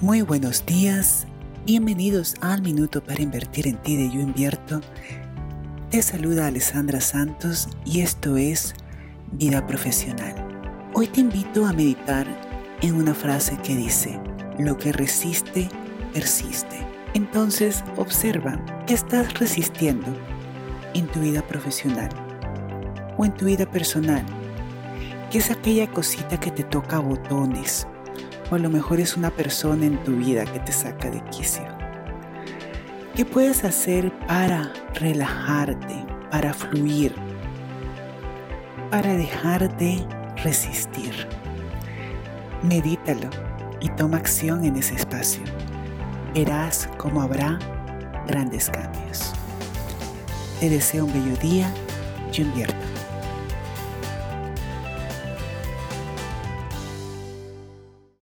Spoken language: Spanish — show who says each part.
Speaker 1: Muy buenos días, bienvenidos al Minuto para Invertir en Ti de Yo Invierto. Te saluda Alessandra Santos y esto es Vida Profesional. Hoy te invito a meditar en una frase que dice, lo que resiste, persiste. Entonces observa qué estás resistiendo en tu vida profesional o en tu vida personal. ¿Qué es aquella cosita que te toca botones? O a lo mejor es una persona en tu vida que te saca de quicio. ¿Qué puedes hacer para relajarte, para fluir, para dejar de resistir? Medítalo y toma acción en ese espacio. Verás cómo habrá grandes cambios. Te deseo un bello día. Yo invierto.